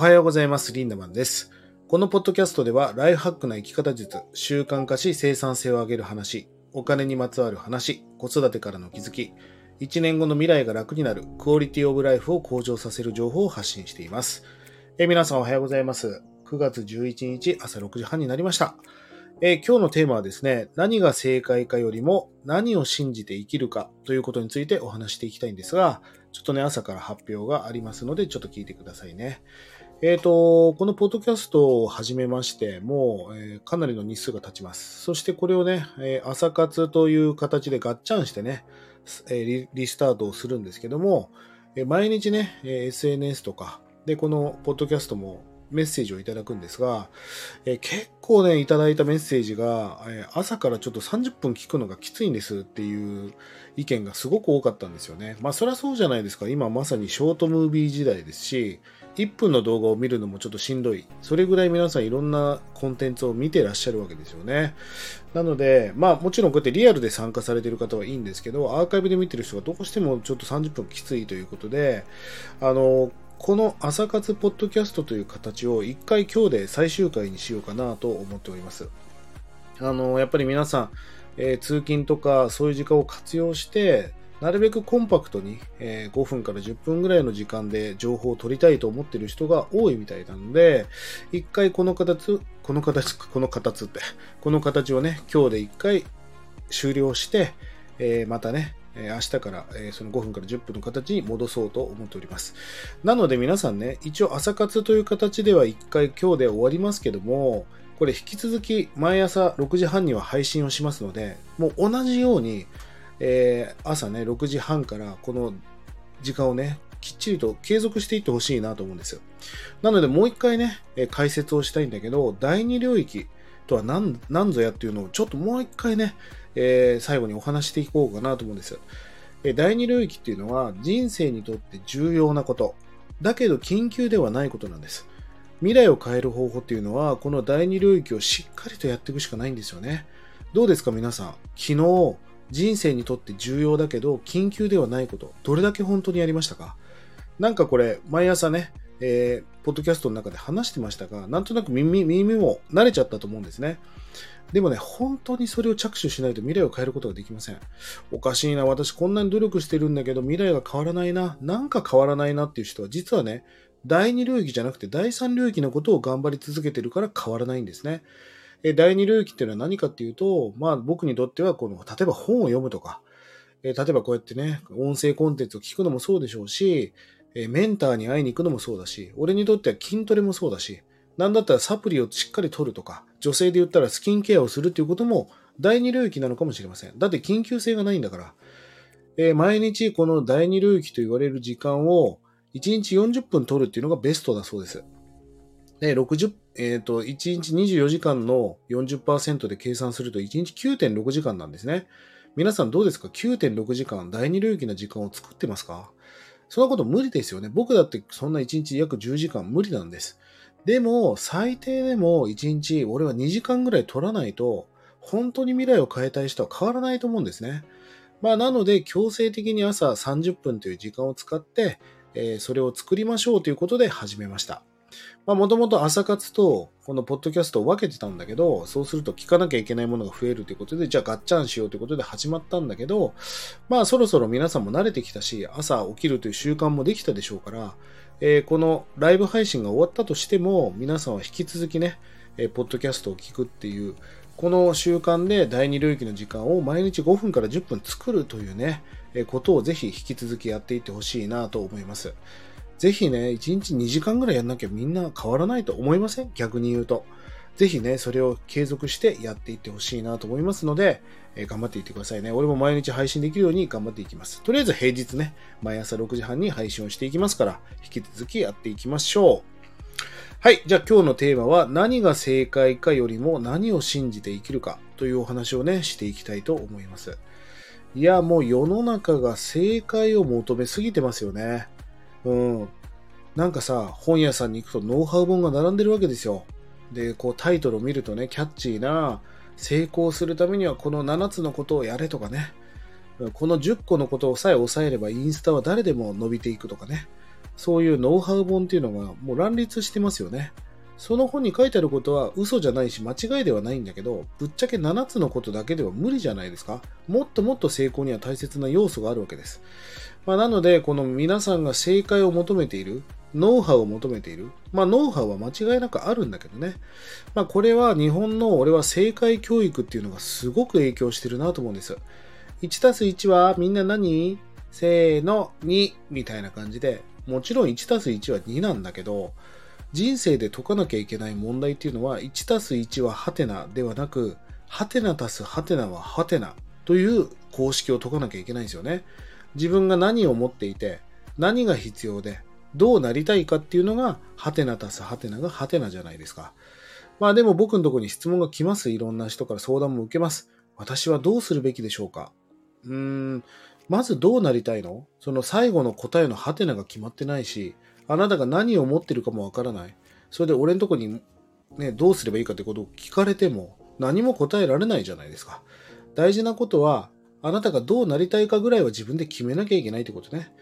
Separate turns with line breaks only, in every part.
おはようございます。リンダマンです。このポッドキャストでは、ライフハックな生き方術、習慣化し生産性を上げる話、お金にまつわる話、子育てからの気づき、1年後の未来が楽になる、クオリティオブライフを向上させる情報を発信しています。え皆さんおはようございます。9月11日朝6時半になりました。え今日のテーマはですね、何が正解かよりも何を信じて生きるかということについてお話していきたいんですが、ちょっとね、朝から発表がありますので、ちょっと聞いてくださいね。えっ、と、このポッドキャストを始めまして、もう、えーかなりの日数が経ちます。そしてこれをね、えー朝活という形でガッチャンしてね、えーリリスタートをするんですけども、えー毎日ね、えー SNS とか、で、このポッドキャストもメッセージをいただくんですが、え結構ね、いただいたメッセージが、え朝からちょっと30分聞くのがきついんですっていう意見がすごく多かったんですよね。まあそりゃそうじゃないですか。今まさにショートムービー時代ですし、1分の動画を見るのもちょっとしんどい。それぐらい皆さんいろんなコンテンツを見てらっしゃるわけですよね。なので、まあもちろんこうやってリアルで参加されている方はいいんですけど、アーカイブで見てる人がどうしてもちょっと30分きついということで、あの、この朝活ポッドキャストという形を一回今日で最終回にしようかなと思っております。あの、やっぱり皆さん、えー通勤とかそういう時間を活用して、なるべくコンパクトに、えー5分から10分ぐらいの時間で情報を取りたいと思っている人が多いみたいなので、一回この形、この形、この形って、この形をね、今日で一回終了して、えーまたね、明日から、その5分から10分の形に戻そうと思っております。なので皆さんね、一応朝活という形では一回今日で終わりますけども、これ引き続き毎朝6時半には配信をしますので、もう同じように、えー朝ね、6時半からこの時間をね、きっちりと継続していってほしいなと思うんですよ。なのでもう一回ね、解説をしたいんだけど、第二領域とは何何ぞやっていうのをちょっともう一回ね、えー最後にお話していこうかなと思うんですよ。え第二領域っていうのは人生にとって重要なこと。だけど緊急ではないことなんです。未来を変える方法っていうのは、この第二領域をしっかりとやっていくしかないんですよね。どうですか皆さん？昨日、人生にとって重要だけど、緊急ではないこと、どれだけ本当にやりましたか？なんかこれ、毎朝ね、えーポッドキャストの中で話してましたが、なんとなく耳、耳も慣れちゃったと思うんですね。でもね、本当にそれを着手しないと未来を変えることができません。おかしいな、私こんなに努力してるんだけど、未来が変わらないな、なんか変わらないなっていう人は、実はね、第二領域じゃなくて第三領域のことを頑張り続けてるから変わらないんですね。え第二領域っていうのは何かっていうと、まあ僕にとってはこの、例えば本を読むとか、え例えばこうやってね、音声コンテンツを聞くのもそうでしょうし、えメンターに会いに行くのもそうだし、俺にとっては筋トレもそうだし、なんだったらサプリをしっかり取るとか、女性で言ったらスキンケアをするっていうことも第二領域なのかもしれません。だって緊急性がないんだから。えー毎日この第二領域と言われる時間を1日40分取るっていうのがベストだそうです。で、60、えっ、と、1日24時間の40%で計算すると1日9.6時間なんですね。皆さんどうですか ?9.6 時間、第二領域な時間を作ってますか？そんなこと無理ですよね。僕だってそんな1日約10時間無理なんです。でも、最低でも1日、俺は2時間ぐらい取らないと、本当に未来を変えたい人は変わらないと思うんですね。まあ、なので、強制的に朝30分という時間を使って、えーそれを作りましょうということで始めました。まあ、もともと朝活とこのポッドキャストを分けてたんだけど、そうすると聞かなきゃいけないものが増えるということで、じゃあガッチャンしようということで始まったんだけど、まあそろそろ皆さんも慣れてきたし、朝起きるという習慣もできたでしょうから、えーこのライブ配信が終わったとしても、皆さんは引き続きね、えーポッドキャストを聞くっていう、この習慣で第二領域の時間を毎日5分から10分作るというね、えーことをぜひ引き続きやっていってほしいなと思います。ぜひね、1日2時間ぐらいやんなきゃみんな変わらないと思いません？逆に言うと。ぜひね、それを継続してやっていってほしいなと思いますので、え頑張っていってくださいね。俺も毎日配信できるように頑張っていきます。とりあえず平日ね、毎朝6時半に配信をしていきますから、引き続きやっていきましょう。はい。じゃあ今日のテーマは何が正解かよりも何を信じて生きるかというお話をね、していきたいと思います。いや、もう世の中が正解を求めすぎてますよね。うん。なんかさ、本屋さんに行くとノウハウ本が並んでるわけですよ。で、こうタイトルを見るとね、キャッチーな、成功するためにはこの7つのことをやれとかね、この10個のことをさえ抑えればインスタは誰でも伸びていくとかね、そういうノウハウ本っていうのがもう乱立してますよね。その本に書いてあることは嘘じゃないし間違いではないんだけど、ぶっちゃけ7つのことだけでは無理じゃないですか。もっともっと成功には大切な要素があるわけです。まあ、なので、この皆さんが正解を求めている、ノウハウを求めている。まあ、ノウハウは間違いなくあるんだけどね。まあ、これは日本の俺は正解教育っていうのがすごく影響してるなと思うんです。1たす1はみんな何？せーの、2みたいな感じで、もちろん1たす1は2なんだけど、人生で解かなきゃいけない問題っていうのは、1たす1はハテナではなく、ハテナ足すハテナはハテナという公式を解かなきゃいけないんですよね。自分が何を持っていて、何が必要で、どうなりたいかっていうのが、ハテナ足すハテナがハテナじゃないですか。まあでも僕のとこに質問が来ます。いろんな人から相談も受けます。私はどうするべきでしょうかうーん、まずどうなりたいの？その最後の答えのハテナが決まってないし、あなたが何を持ってるかもわからない。それで俺のとこにね、どうすればいいかってことを聞かれても何も答えられないじゃないですか。大事なことは、あなたがどうなりたいかぐらいは自分で決めなきゃいけないってことね。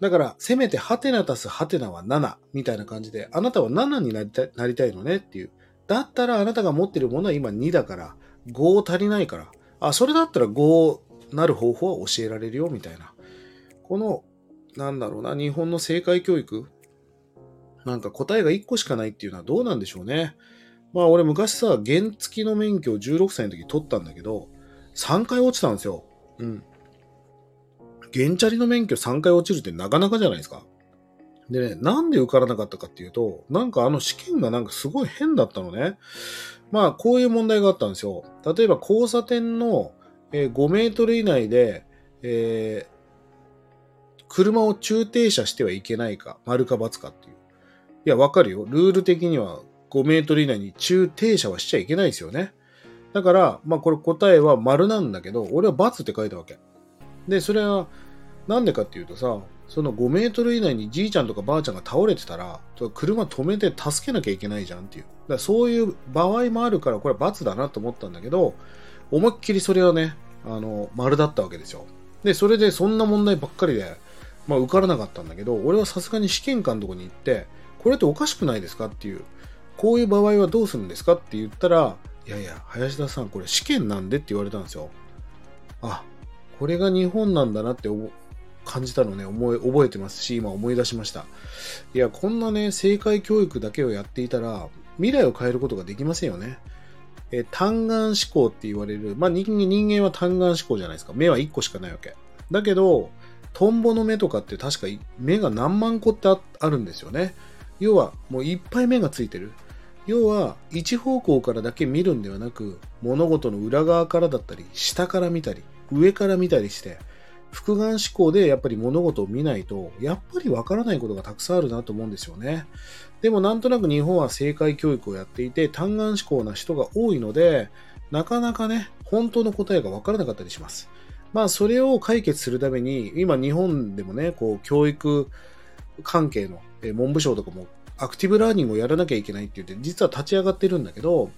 だから、せめてハテナ足すハテナは7みたいな感じで、あなたは7になりたいなりたいのねっていう。だったらあなたが持ってるものは今2だから、5足りないから、あ、それだったら5なる方法は教えられるよみたいな。このなんだろうな、日本の正解教育なんか答えが1個しかないっていうのはどうなんでしょうね。まあ俺昔さ、原付の免許を16歳の時取ったんだけど、3回落ちたんですよ。うん。原チャリの免許3回落ちるってなかなかじゃないですか。でね、なんで受からなかったかっていうと、なんかあの試験がなんかすごい変だったのね。まあこういう問題があったんですよ。例えば交差点の5メートル以内で、え車を駐停車してはいけないか、丸か×かっていう。いや、わかるよ。ルール的には5メートル以内に駐停車はしちゃいけないですよね。だから、まあこれ答えは丸なんだけど、俺は×って書いたわけ。で、それはなんでかっていうとさ、その5メートル以内にじいちゃんとかばあちゃんが倒れてたら、車止めて助けなきゃいけないじゃんっていう。だそういう場合もあるから、これは×だなと思ったんだけど、思いっきりそれはね、あの、丸だったわけですよ。で、それでそんな問題ばっかりで、まあ、受からなかったんだけど、俺はさすがに試験官のとこに行って、これっておかしくないですかっていう、こういう場合はどうするんですかって言ったら、いやいや、林田さん、これ試験なんでって言われたんですよ。あ、これが日本なんだなって感じたのね、思い、覚えてますし、今思い出しました。いや、こんなね、正解教育だけをやっていたら、未来を変えることができませんよね。え単眼思考って言われる、まあ人間は単眼思考じゃないですか。目は1個しかないわけ。だけど、トンボの目とかって確か目が何万個ってあるんですよね。要はもういっぱい目がついてる。要は一方向からだけ見るんではなく物事の裏側からだったり下から見たり上から見たりして複眼思考でやっぱり物事を見ないとやっぱりわからないことがたくさんあるなと思うんですよね。でもなんとなく日本は正解教育をやっていて単眼思考な人が多いのでなかなかね本当の答えがわからなかったりします。まあ、それを解決するために、今日本でもね、こう、教育関係の、文部省とかもアクティブラーニングをやらなきゃいけないって言って、実は立ち上がってるんだけど、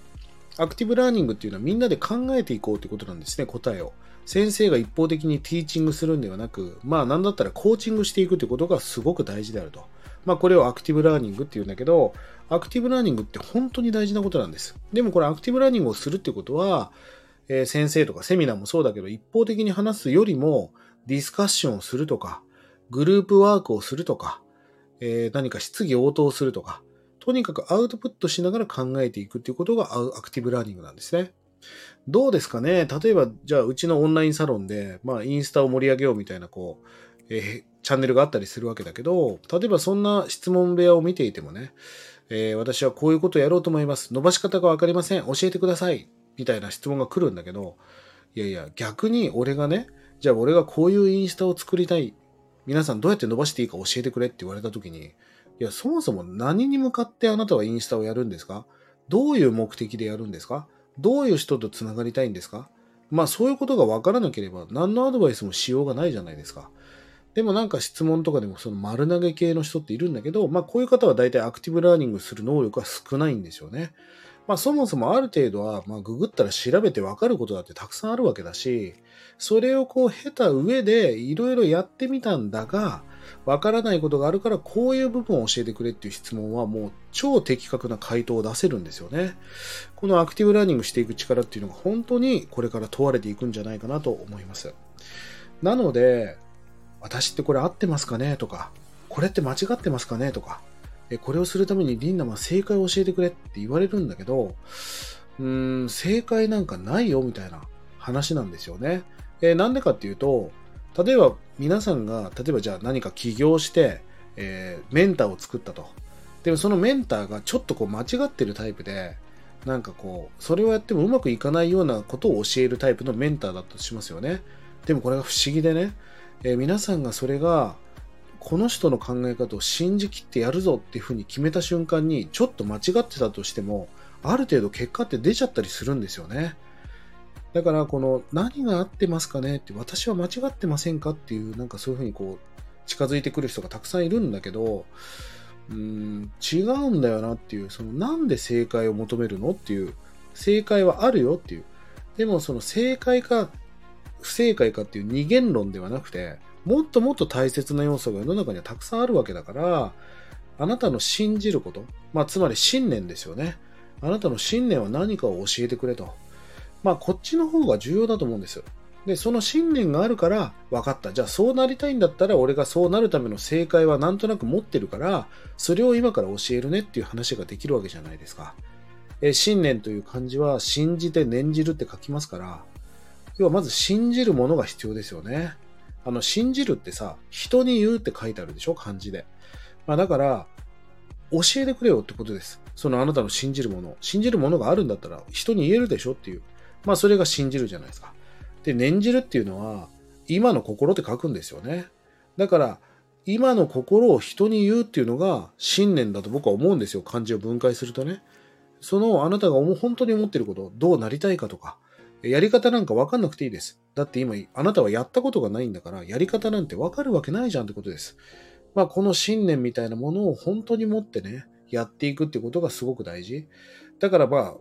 アクティブラーニングっていうのはみんなで考えていこうってことなんですね、答えを。先生が一方的にティーチングするんではなく、まあなんだったらコーチングしていくってことがすごく大事であると。まあこれをアクティブラーニングっていうんだけど、アクティブラーニングって本当に大事なことなんです。でもこれアクティブラーニングをするってことは、えー、先生とかセミナーもそうだけど、一方的に話すよりも、ディスカッションをするとか、グループワークをするとか、えー、何か質疑応答するとか、とにかくアウトプットしながら考えていくっていうことがアクティブラーニングなんですね。どうですかね？例えば、じゃあ、うちのオンラインサロンで、まあ、インスタを盛り上げようみたいな、こう、えー、チャンネルがあったりするわけだけど、例えばそんな質問部屋を見ていてもね、えー、私はこういうことをやろうと思います。伸ばし方がわかりません。教えてください。みたいな質問が来るんだけど、いやいや、逆に俺がね、じゃあ俺がこういうインスタを作りたい。皆さんどうやって伸ばしていいか教えてくれって言われた時に、いや、そもそも何に向かってあなたはインスタをやるんですか？どういう目的でやるんですか？どういう人と繋がりたいんですか？まあそういうことが分からなければ何のアドバイスもしようがないじゃないですか。でもなんか質問とかでもその丸投げ系の人っているんだけど、まあこういう方は大体アクティブラーニングする能力は少ないんですよね。まあそもそもある程度は、まあググったら調べてわかることだってたくさんあるわけだし、それをこう経た上でいろいろやってみたんだが、わからないことがあるからこういう部分を教えてくれっていう質問はもう超的確な回答を出せるんですよね。このアクティブラーニングしていく力っていうのが本当にこれから問われていくんじゃないかなと思います。なので、私ってこれ合ってますかねとか、これって間違ってますかねとか、これをするためにリンダマ正解を教えてくれって言われるんだけど、うーん、正解なんかないよみたいな話なんですよね。えー、なんでかっていうと、例えば皆さんが、例えばじゃあ何か起業して、えー、メンターを作ったと。でもそのメンターがちょっとこう間違ってるタイプで、なんかこう、それをやってもうまくいかないようなことを教えるタイプのメンターだとしますよね。でもこれが不思議でね、えー、皆さんがそれが、この人の考え方を信じきってやるぞっていうふうに決めた瞬間に、ちょっと間違ってたとしても、ある程度結果って出ちゃったりするんですよね。だから、この何が合ってますかねって、私は間違ってませんかっていう、なんかそういうふうにこう、近づいてくる人がたくさんいるんだけど、うーん、違うんだよなっていう、そのなんで正解を求めるのっていう、正解はあるよっていう。でもその正解か不正解かっていう二元論ではなくて、もっともっと大切な要素が世の中にはたくさんあるわけだから、あなたの信じること、まあつまり信念ですよね。あなたの信念は何かを教えてくれと。まあ、こっちの方が重要だと思うんですよ。で、その信念があるから、分かった。じゃあ、そうなりたいんだったら、俺がそうなるための正解はなんとなく持ってるから、それを今から教えるねっていう話ができるわけじゃないですか。え信念という漢字は、信じて念じるって書きますから、要はまず信じるものが必要ですよね。あの、信じるってさ、人に言うって書いてあるでしょ？漢字で。まあ、だから、教えてくれよってことです。そのあなたの信じるもの。信じるものがあるんだったら、人に言えるでしょっていう。まあそれが信じるじゃないですか。で、念じるっていうのは、今の心って書くんですよね。だから、今の心を人に言うっていうのが信念だと僕は思うんですよ。漢字を分解するとね。そのあなたが本当に思ってること、どうなりたいかとか、やり方なんかわかんなくていいです。だって今、あなたはやったことがないんだから、やり方なんてわかるわけないじゃんってことです。まあ、この信念みたいなものを本当に持ってね、やっていくってことがすごく大事。だからまあ、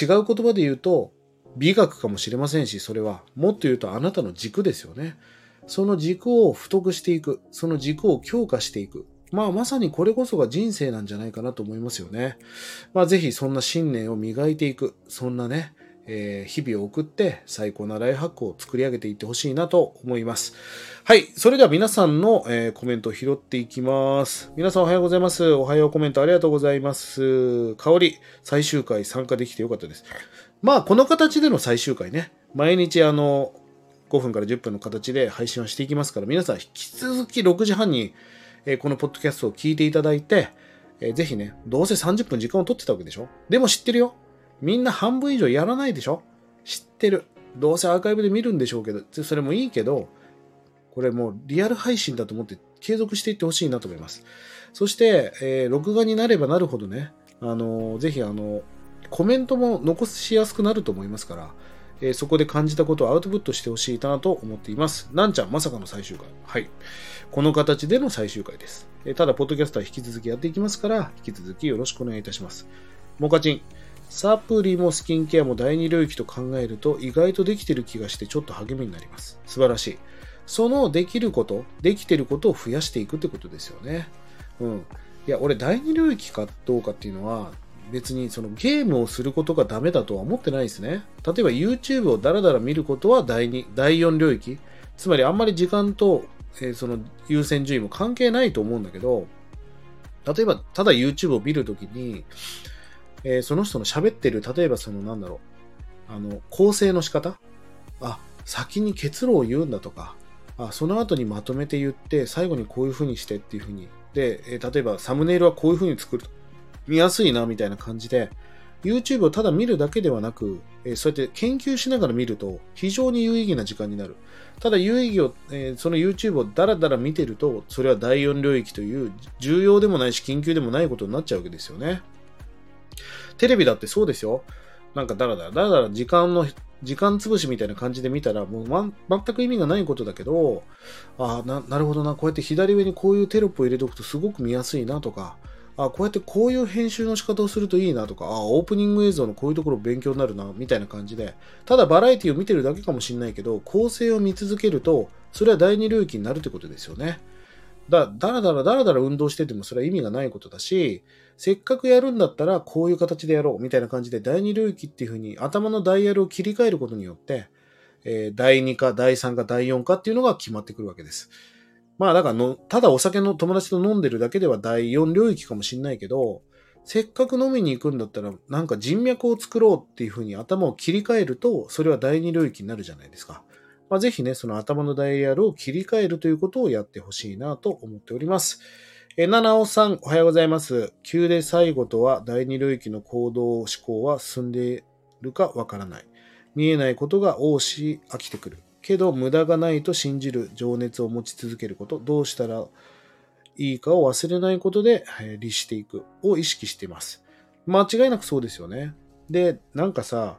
違う言葉で言うと、美学かもしれませんし、それは。もっと言うとあなたの軸ですよね。その軸を太くしていく。その軸を強化していく。まあまさにこれこそが人生なんじゃないかなと思いますよね。まあぜひそんな信念を磨いていく。そんなね、えー、日々を送って最高なライフハックを作り上げていってほしいなと思います。はい。それでは皆さんの、えー、コメントを拾っていきます。皆さんおはようございます。おはようコメントありがとうございます。香り、最終回参加できてよかったです。まあ、この形での最終回ね。毎日あの、5分から10分の形で配信をしていきますから、皆さん引き続き6時半に、えー、このポッドキャストを聞いていただいて、えー、ぜひね、どうせ30分時間を取ってたわけでしょ？でも知ってるよ。みんな半分以上やらないでしょ？知ってる。どうせアーカイブで見るんでしょうけど、それもいいけど、これもうリアル配信だと思って継続していってほしいなと思います。そして、えー、録画になればなるほどね、あのー、ぜひあの、コメントも残しやすくなると思いますから、えー、そこで感じたことをアウトプットしてほしいなと思っています。なんちゃん、まさかの最終回。はい。この形での最終回です。えー、ただ、ポッドキャストは引き続きやっていきますから、引き続きよろしくお願いいたします。モカチン。サプリもスキンケアも第二領域と考えると意外とできてる気がしてちょっと励みになります。素晴らしい。そのできること、できてることを増やしていくってことですよね。うん。いや、俺第二領域かどうかっていうのは、別にそのゲームをすることがダメだとは思ってないですね。例えば YouTube をダラダラ見ることは第2、第4領域。つまりあんまり時間と、えー、その優先順位も関係ないと思うんだけど、例えばただ YouTube を見るときに、えー、その人の喋ってる、例えばそのなんだろう、あの、構成の仕方？あ、先に結論を言うんだとか、あ、その後にまとめて言って、最後にこういう風にしてっていう風に。で、えー、例えばサムネイルはこういう風に作ると。見やすいな、みたいな感じで、YouTube をただ見るだけではなく、えー、そうやって研究しながら見ると非常に有意義な時間になる。ただ有意義を、えー、その YouTube をダラダラ見てると、それは第4領域という重要でもないし緊急でもないことになっちゃうわけですよね。テレビだってそうですよ。なんかだらだら、だらだら時間の、時間潰しみたいな感じで見たら、もう、ま、全く意味がないことだけど、ああ、な、なるほどな、こうやって左上にこういうテロップを入れておくとすごく見やすいなとか、あこうやってこういう編集の仕方をするといいなとか、あオープニング映像のこういうところ勉強になるな、みたいな感じで、ただバラエティを見てるだけかもしれないけど、構成を見続けると、それは第二領域になるってことですよね。だ、だらだらだらだら運動しててもそれは意味がないことだし、せっかくやるんだったらこういう形でやろうみたいな感じで第二領域っていう風に頭のダイヤルを切り替えることによって、えー、第2か第3か第4かっていうのが決まってくるわけです。まあだからの、ただお酒の友達と飲んでるだけでは第4領域かもしんないけど、せっかく飲みに行くんだったら、なんか人脈を作ろうっていう風に頭を切り替えると、それは第2領域になるじゃないですか。まあ、ぜひね、その頭のダイヤルを切り替えるということをやってほしいなと思っております。え、七尾さん、おはようございます。急で最後とは第二領域の行動思考は進んでいるかわからない。見えないことが多し飽きてくる。けど、無駄がないと信じる情熱を持ち続けること。どうしたらいいかを忘れないことで、え律していくを意識しています。間違いなくそうですよね。で、なんかさ、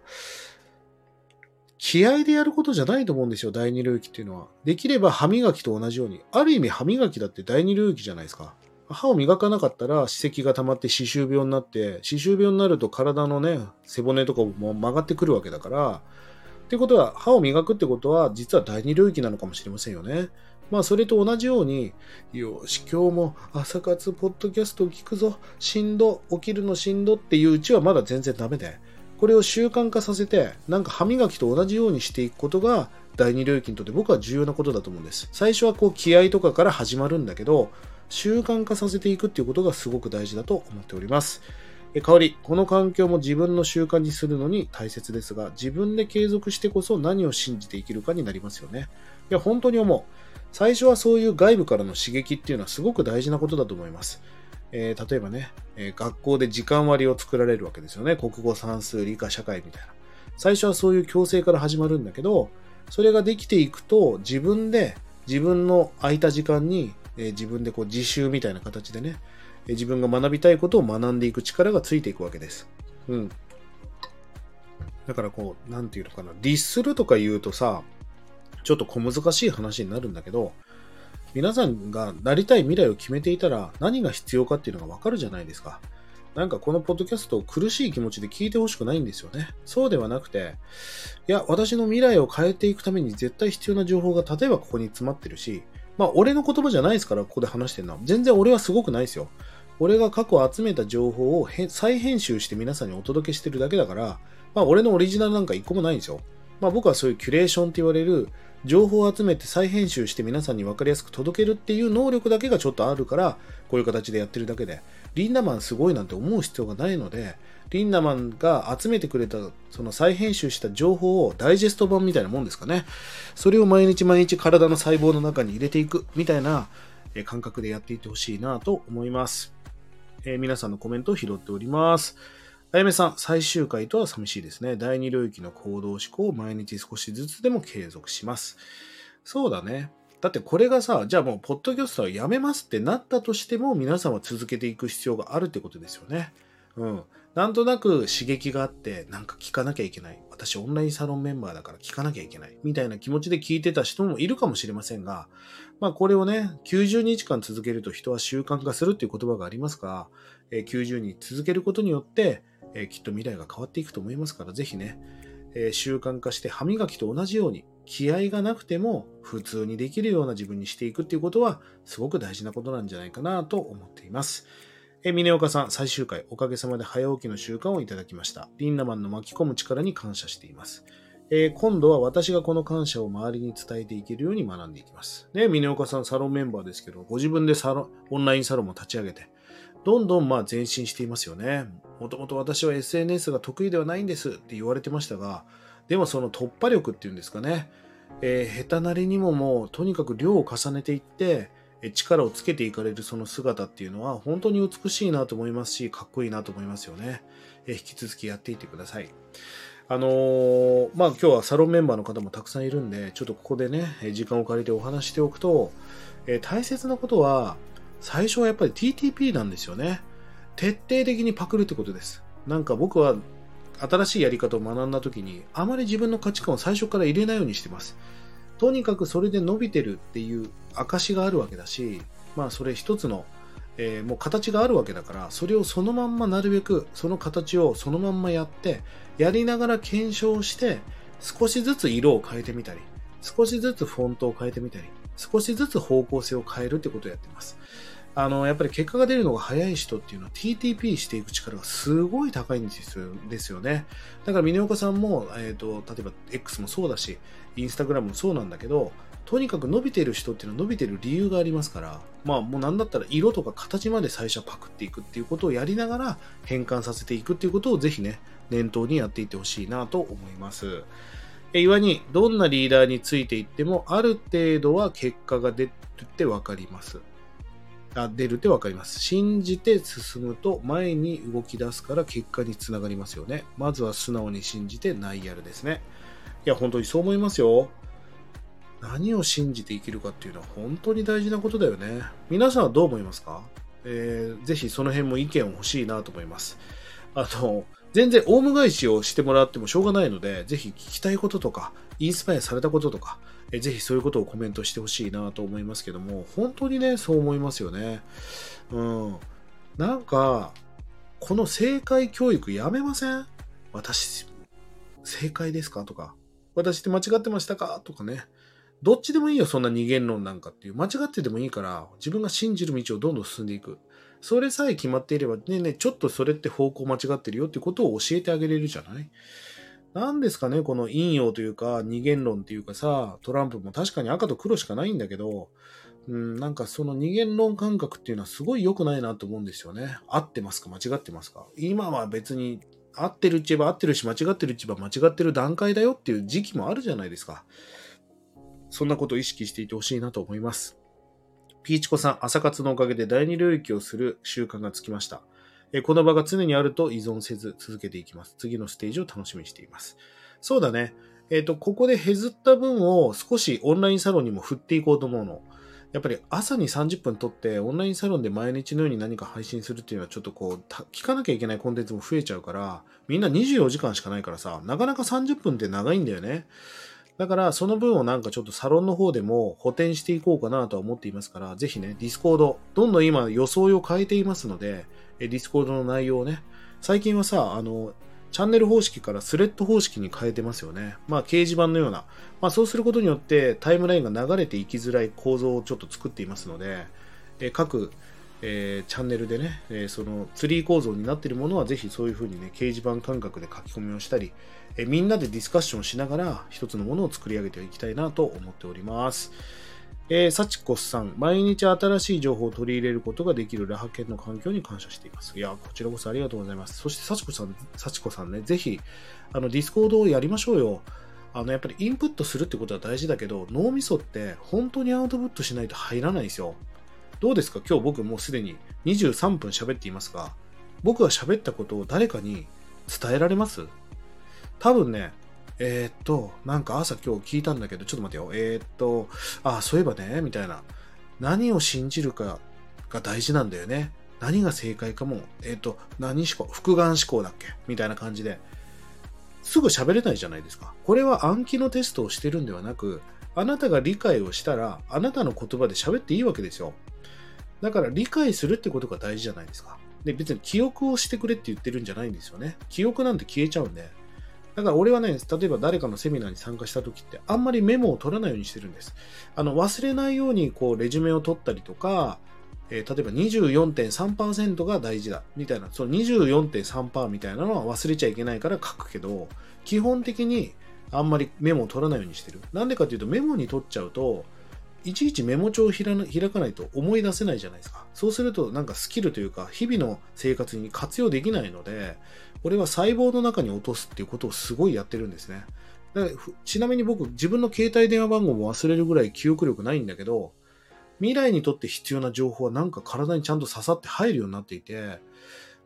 気合でやることじゃないと思うんですよ、第二領域っていうのは。できれば歯磨きと同じように。ある意味歯磨きだって第二領域じゃないですか。歯を磨かなかったら歯石が溜まって歯周病になって、歯周病になると体のね、背骨とかも曲がってくるわけだから、ってことは、歯を磨くってことは、実は第二領域なのかもしれませんよね。まあ、それと同じように、よし、今日も朝活ポッドキャスト聞くぞ、しんど、起きるのしんどっていううちはまだ全然ダメで、これを習慣化させて、なんか歯磨きと同じようにしていくことが、第二領域にとって僕は重要なことだと思うんです。最初はこう気合とかから始まるんだけど、習慣化させていくっていうことがすごく大事だと思っております。え香り、この環境も自分の習慣にするのに大切ですが、自分で継続してこそ何を信じて生きるかになりますよね。いや、本当に思う。最初はそういう外部からの刺激っていうのはすごく大事なことだと思います。えー、例えばね、えー、学校で時間割を作られるわけですよね。国語、算数、理科、社会みたいな。最初はそういう強制から始まるんだけど、それができていくと、自分で、自分の空いた時間に、えー、自分でこう自習みたいな形でね、え自分が学びたいことを学んでいく力がついていくわけです。うん。だからこう、なんていうのかな、ディスるとか言うとさ、ちょっと小難しい話になるんだけど、皆さんがなりたい未来を決めていたら何が必要かっていうのがわかるじゃないですか。なんかこのポッドキャストを苦しい気持ちで聞いてほしくないんですよね。そうではなくて、いや、私の未来を変えていくために絶対必要な情報が例えばここに詰まってるし、まあ俺の言葉じゃないですから、ここで話してるのは。全然俺はすごくないですよ。俺が過去集めた情報を再編集して皆さんにお届けしてるだけだから、まあ俺のオリジナルなんか一個もないんですよ。まあ僕はそういうキュレーションって言われる情報を集めて再編集して皆さんに分かりやすく届けるっていう能力だけがちょっとあるから、こういう形でやってるだけで、リンダマンすごいなんて思う必要がないので、リンダマンが集めてくれた、その再編集した情報をダイジェスト版みたいなもんですかね。それを毎日毎日体の細胞の中に入れていくみたいな感覚でやっていってほしいなと思います。えー、皆さんのコメントを拾っております。あやめさん、最終回とは寂しいですね。第二領域の行動思考を毎日少しずつでも継続します。そうだね。だってこれがさ、じゃあもう、ポッドキャストはやめますってなったとしても、皆さんは続けていく必要があるってことですよね。うん。なんとなく刺激があって、なんか聞かなきゃいけない。私オンラインサロンメンバーだから聞かなきゃいけない。みたいな気持ちで聞いてた人もいるかもしれませんが、まあこれをね、90日間続けると人は習慣化するっていう言葉がありますが、90日続けることによって、え、きっと未来が変わっていくと思いますから、ぜひね、え、習慣化して歯磨きと同じように、気合がなくても普通にできるような自分にしていくっていうことは、すごく大事なことなんじゃないかなと思っています。え、峰岡さん、最終回、おかげさまで早起きの習慣をいただきました。リンナマンの巻き込む力に感謝しています。えー、今度は私がこの感謝を周りに伝えていけるように学んでいきます。ね、峰岡さんサロンメンバーですけど、ご自分でサロン、オンラインサロンも立ち上げて、どんどんまあ前進していますよね。もともと私は SNS が得意ではないんですって言われてましたが、でもその突破力っていうんですかね、えー、下手なりにももうとにかく量を重ねていって、力をつけていかれるその姿っていうのは本当に美しいなと思いますし、かっこいいなと思いますよね。えー、引き続きやっていってください。あのー、まあ今日はサロンメンバーの方もたくさんいるんで、ちょっとここでね、時間を借りてお話しておくと、えー、大切なことは、最初はやっぱり TTP なんですよね。徹底的にパクるってことです。なんか僕は新しいやり方を学んだ時に、あまり自分の価値観を最初から入れないようにしてます。とにかくそれで伸びてるっていう証があるわけだし、まあそれ一つの、えー、もう形があるわけだから、それをそのまんまなるべくその形をそのまんまやって、やりながら検証して、少しずつ色を変えてみたり、少しずつフォントを変えてみたり、少しずつ方向性を変えるってことをやってます。あの、やっぱり結果が出るのが早い人っていうのは TTP していく力がすごい高いんですよですよね。だから峰岡さんも、えっ、ー、と、例えば X もそうだし、インスタグラムもそうなんだけど、とにかく伸びてる人っていうのは伸びてる理由がありますから、まあもうなんだったら色とか形まで最初はパクっていくっていうことをやりながら変換させていくっていうことをぜひね、念頭にやっていってほしいなと思います。岩にどんなリーダーについていってもある程度は結果が出るってわかります。あ出るってわかります。信じて進むと前に動き出すから結果につながりますよね。まずは素直に信じてないやるですね。いや、本当にそう思いますよ。何を信じて生きるかっていうのは本当に大事なことだよね。皆さんはどう思いますか？えー、ぜひその辺も意見を欲しいなと思います。あの、全然オウム返しをしてもらってもしょうがないので、ぜひ聞きたいこととか、インスパイアされたこととか、えぜひそういうことをコメントしてほしいなと思いますけども、本当にね、そう思いますよね。うん。なんか、この正解教育やめません？私、正解ですか？とか、私って間違ってましたか？とかね。どっちでもいいよ、そんな二元論なんかっていう。間違っててもいいから、自分が信じる道をどんどん進んでいく。それさえ決まっていれば、ねね、ちょっとそれって方向間違ってるよってことを教えてあげれるじゃない？何ですかね、この陰陽というか、二元論っていうかさ、トランプも確かに赤と黒しかないんだけど、うん、なんかその二元論感覚っていうのはすごい良くないなと思うんですよね。合ってますか間違ってますか今は別に合ってるっちゃえば合ってるし、間違ってるっちゃえば間違ってる段階だよっていう時期もあるじゃないですか。そんなことを意識していてほしいなと思います。ピーチコさん、朝活のおかげで第二領域をする習慣がつきました。この場が常にあると依存せず続けていきます。次のステージを楽しみにしています。そうだね。えっ、ー、と、ここで削った分を少しオンラインサロンにも振っていこうと思うの。やっぱり朝に30分撮ってオンラインサロンで毎日のように何か配信するっていうのはちょっとこう、聞かなきゃいけないコンテンツも増えちゃうから、みんな24時間しかないからさ、なかなか30分って長いんだよね。だから、その分をなんかちょっとサロンの方でも補填していこうかなとは思っていますから、ぜひね、 Discord、どんどん今装いを変えていますので、 Discordの内容をね、最近はさ、あの、チャンネル方式からスレッド方式に変えてますよね。まあ、掲示板のような。まあ、そうすることによってタイムラインが流れていきづらい構造をちょっと作っていますので、え各、えー、チャンネルでね、えー、そのツリー構造になっているものはぜひそういうふうにね、掲示板感覚で書き込みをしたり、えみんなでディスカッションしながら一つのものを作り上げていきたいなと思っております。えー、サチコさん、毎日新しい情報を取り入れることができるラハ研の環境に感謝しています。いや、こちらこそありがとうございます。そして、サチコさん、サチコさんね、ぜひ、あの、 Discordをやりましょうよ。あの、やっぱりインプットするってことは大事だけど、脳みそって本当にアウトプットしないと入らないですよ。どうですか？今日僕もうすでに23分喋っていますが、僕が喋ったことを誰かに伝えられます？多分ね、えー、っと、なんか朝今日聞いたんだけど、ちょっと待ってよ。えー、っと、あ、そういえばね、みたいな。何を信じるかが大事なんだよね。何が正解かも、え、っと、何思考、複眼思考だっけ？みたいな感じで。すぐ喋れないじゃないですか。これは暗記のテストをしてるんではなく、あなたが理解をしたら、あなたの言葉で喋っていいわけですよ。だから理解するってことが大事じゃないですか。で、別に記憶をしてくれって言ってるんじゃないんですよね。記憶なんて消えちゃうんで。だから俺はね、例えば誰かのセミナーに参加した時って、あんまりメモを取らないようにしてるんです。あの、忘れないように、こう、レジュメを取ったりとか、えー、例えば24.3%が大事だ、みたいな、その24.3%みたいなのは忘れちゃいけないから書くけど、基本的にあんまりメモを取らないようにしてる。なんでかっていうと、メモに取っちゃうと、いちいちメモ帳を開かないと思い出せないじゃないですか。そうするとなんかスキルというか日々の生活に活用できないので、俺は細胞の中に落とすっていうことをすごいやってるんですね。ちなみに僕自分の携帯電話番号も忘れるぐらい記憶力ないんだけど、未来にとって必要な情報はなんか体にちゃんと刺さって入るようになっていて、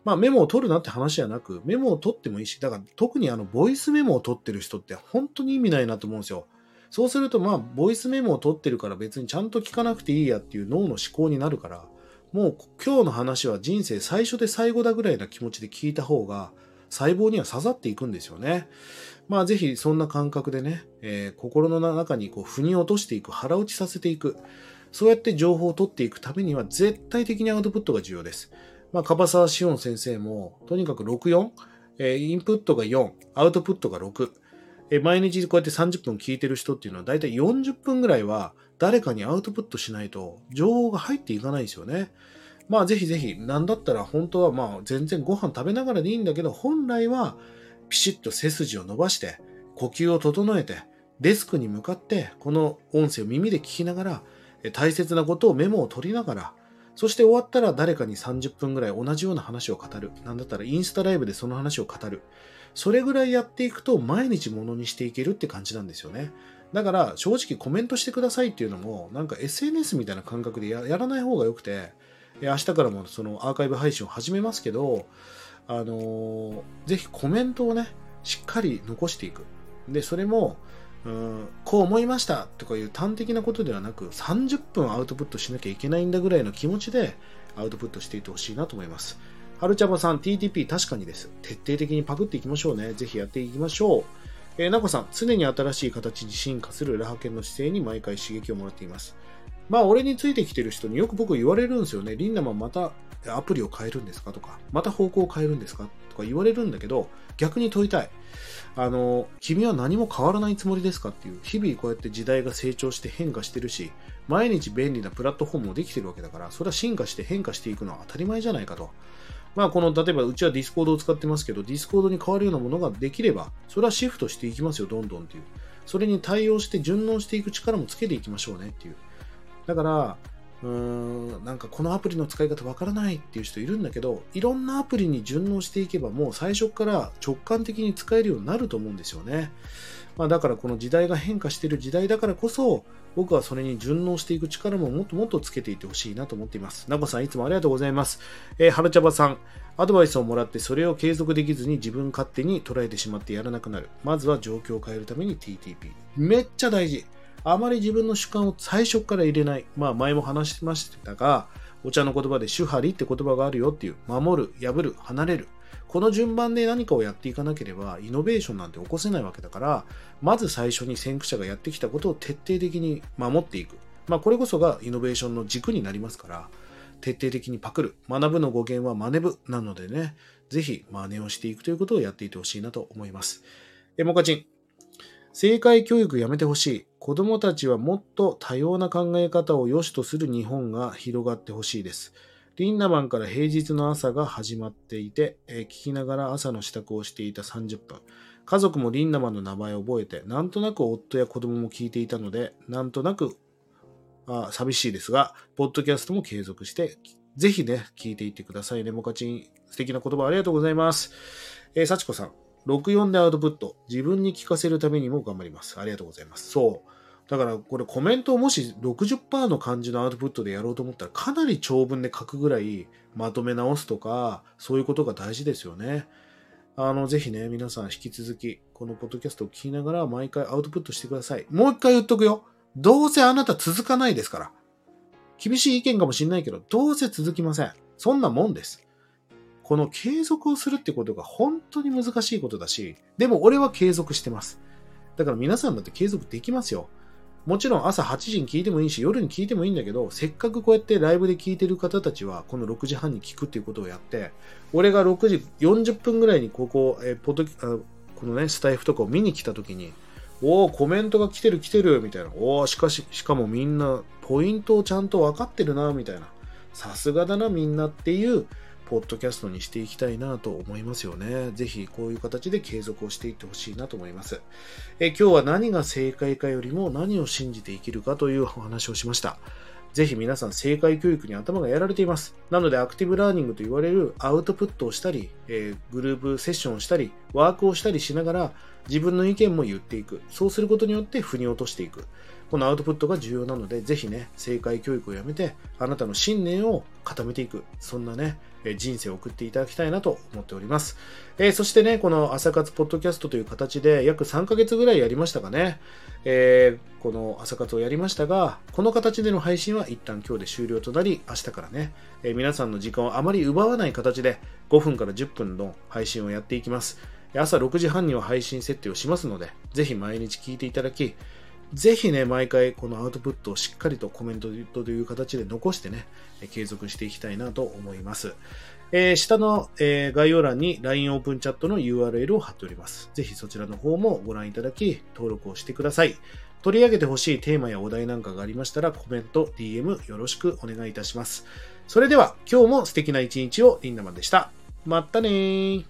まあメモを取るなって話じゃなく、メモを取ってもいいし、だから特にあのボイスメモを取ってる人って本当に意味ないなと思うんですよ。そうすると、まあ、ボイスメモを取ってるから別にちゃんと聞かなくていいやっていう脳の思考になるから、もう今日の話は人生最初で最後だぐらいな気持ちで聞いた方が、細胞には刺さっていくんですよね。まあぜひそんな感覚でね、えー、心の中にこう腑に落としていく、腹落ちさせていく。そうやって情報を取っていくためには絶対的にアウトプットが重要です。まあ、樺沢志音先生も、とにかく64、えー、インプットが4、アウトプットが6。え毎日こうやって30分聞いてる人っていうのは大体40分ぐらいは誰かにアウトプットしないと情報が入っていかないんですよね。まあぜひぜひ、なんだったら本当はまあ全然ご飯食べながらでいいんだけど、本来はピシッと背筋を伸ばして、呼吸を整えて、デスクに向かってこの音声を耳で聞きながら、大切なことをメモを取りながら、そして終わったら誰かに30分ぐらい同じような話を語る。なんだったらインスタライブでその話を語る。それぐらいやっていくと毎日ものにしていけるって感じなんですよね。だから正直コメントしてくださいっていうのもなんか SNS みたいな感覚でやらない方がよくて明日からもそのアーカイブ配信を始めますけどあのー、ぜひコメントをねしっかり残していくでそれもうんこう思いましたとかいう端的なことではなく30分アウトプットしなきゃいけないんだぐらいの気持ちでアウトプットしていってほしいなと思いますはるちゃばさん、TTP 確かにです。徹底的にパクっていきましょうね。ぜひやっていきましょう。えー、なこさん、常に新しい形に進化するラハケンの姿勢に毎回刺激をもらっています。まあ、俺についてきてる人によく僕言われるんですよね。リンナマンまたアプリを変えるんですか？とか、また方向を変えるんですか？とか言われるんだけど、逆に問いたい。あの、君は何も変わらないつもりですか？っていう、日々こうやって時代が成長して変化してるし、毎日便利なプラットフォームもできてるわけだから、それは進化して変化していくのは当たり前じゃないかと。まあ、この、例えば、うちは Discordを使ってますけど、 Discordに変わるようなものができれば、それはシフトしていきますよ、どんどんっていう。それに対応して順応していく力もつけていきましょうねっていう。だから、うーん、なんかこのアプリの使い方わからないっていう人いるんだけど、いろんなアプリに順応していけばもう最初から直感的に使えるようになると思うんですよね。まあ、だからこの時代が変化している時代だからこそ、僕はそれに順応していく力ももっともっとつけていってほしいなと思っています。なこさん、いつもありがとうございます。えー、はるちゃばさん、アドバイスをもらってそれを継続できずに自分勝手に捉えてしまってやらなくなる。まずは状況を変えるために TTP。めっちゃ大事。あまり自分の主観を最初から入れない。まあ前も話しましたが、お茶の言葉で主張りって言葉があるよっていう、守る、破る、離れる。この順番で何かをやっていかなければ、イノベーションなんて起こせないわけだから、まず最初に先駆者がやってきたことを徹底的に守っていく。まあ、これこそがイノベーションの軸になりますから、徹底的にパクる。学ぶの語源は真似ぶなのでね、ぜひ真似をしていくということをやっていてほしいなと思います。え、もかちん。正解教育やめてほしい。子供たちはもっと多様な考え方を良しとする日本が広がってほしいです。リンナマンから平日の朝が始まっていて、えー、聞きながら朝の支度をしていた30分。家族もリンナマンの名前を覚えて、なんとなく夫や子供も聞いていたので、なんとなくあ寂しいですが、ポッドキャストも継続して、ぜひね、聞いていってくださいね。モカチン、素敵な言葉ありがとうございます。えー、幸子さん、64でアウトプット、自分に聞かせるためにも頑張ります。ありがとうございます。そう。だからこれコメントをもし60%の感じのアウトプットでやろうと思ったらかなり長文で書くぐらいまとめ直すとかそういうことが大事ですよね。あの、ぜひね、皆さん引き続きこのポッドキャストを聞きながら毎回アウトプットしてください。もう一回言っとくよ。どうせあなた続かないですから。厳しい意見かもしんないけど、どうせ続きません。そんなもんです。この継続をするってことが本当に難しいことだし、でも俺は継続してます。だから皆さんだって継続できますよ。もちろん朝8時に聞いてもいいし、夜に聞いてもいいんだけど、せっかくこうやってライブで聞いてる方たちは、この6時半に聞くっていうことをやって、俺が6時40分ぐらいにここ、えポッドあこのね、スタイフとかを見に来た時に、おお、コメントが来てる来てる、みたいな。おお、しかし、しかもみんな、ポイントをちゃんと分かってるな、みたいな。さすがだな、みんなっていう、ポッドキャストにしていきたいなと思いますよね。ぜひこういう形で継続をしていってほしいなと思います。え今日は何が正解かよりも何を信じて生きるかというお話をしました。ぜひ皆さん正解教育に頭がやられています。なのでアクティブラーニングと言われるアウトプットをしたり、えー、グループセッションをしたり、ワークをしたりしながら自分の意見も言っていく。そうすることによって腑に落としていく。このアウトプットが重要なので、ぜひね、正解教育をやめて、あなたの信念を固めていく。そんなね、人生を送っていただきたいなと思っております。えー、そしてね、この朝活ポッドキャストという形で約3ヶ月ぐらいやりましたかね。えー、この朝活をやりましたが、この形での配信は一旦今日で終了となり、明日からね、えー、皆さんの時間をあまり奪わない形で5分から10分の配信をやっていきます。朝6時半には配信設定をしますので、ぜひ毎日聞いていただき、ぜひね、毎回このアウトプットをしっかりとコメントという形で残してね、継続していきたいなと思います。えー、下の、えー、概要欄に LINE オープンチャットの URL を貼っております。ぜひそちらの方もご覧いただき、登録をしてください。取り上げてほしいテーマやお題なんかがありましたら、コメント、DM よろしくお願いいたします。それでは、今日も素敵な一日をリンダマンでした。まったねー。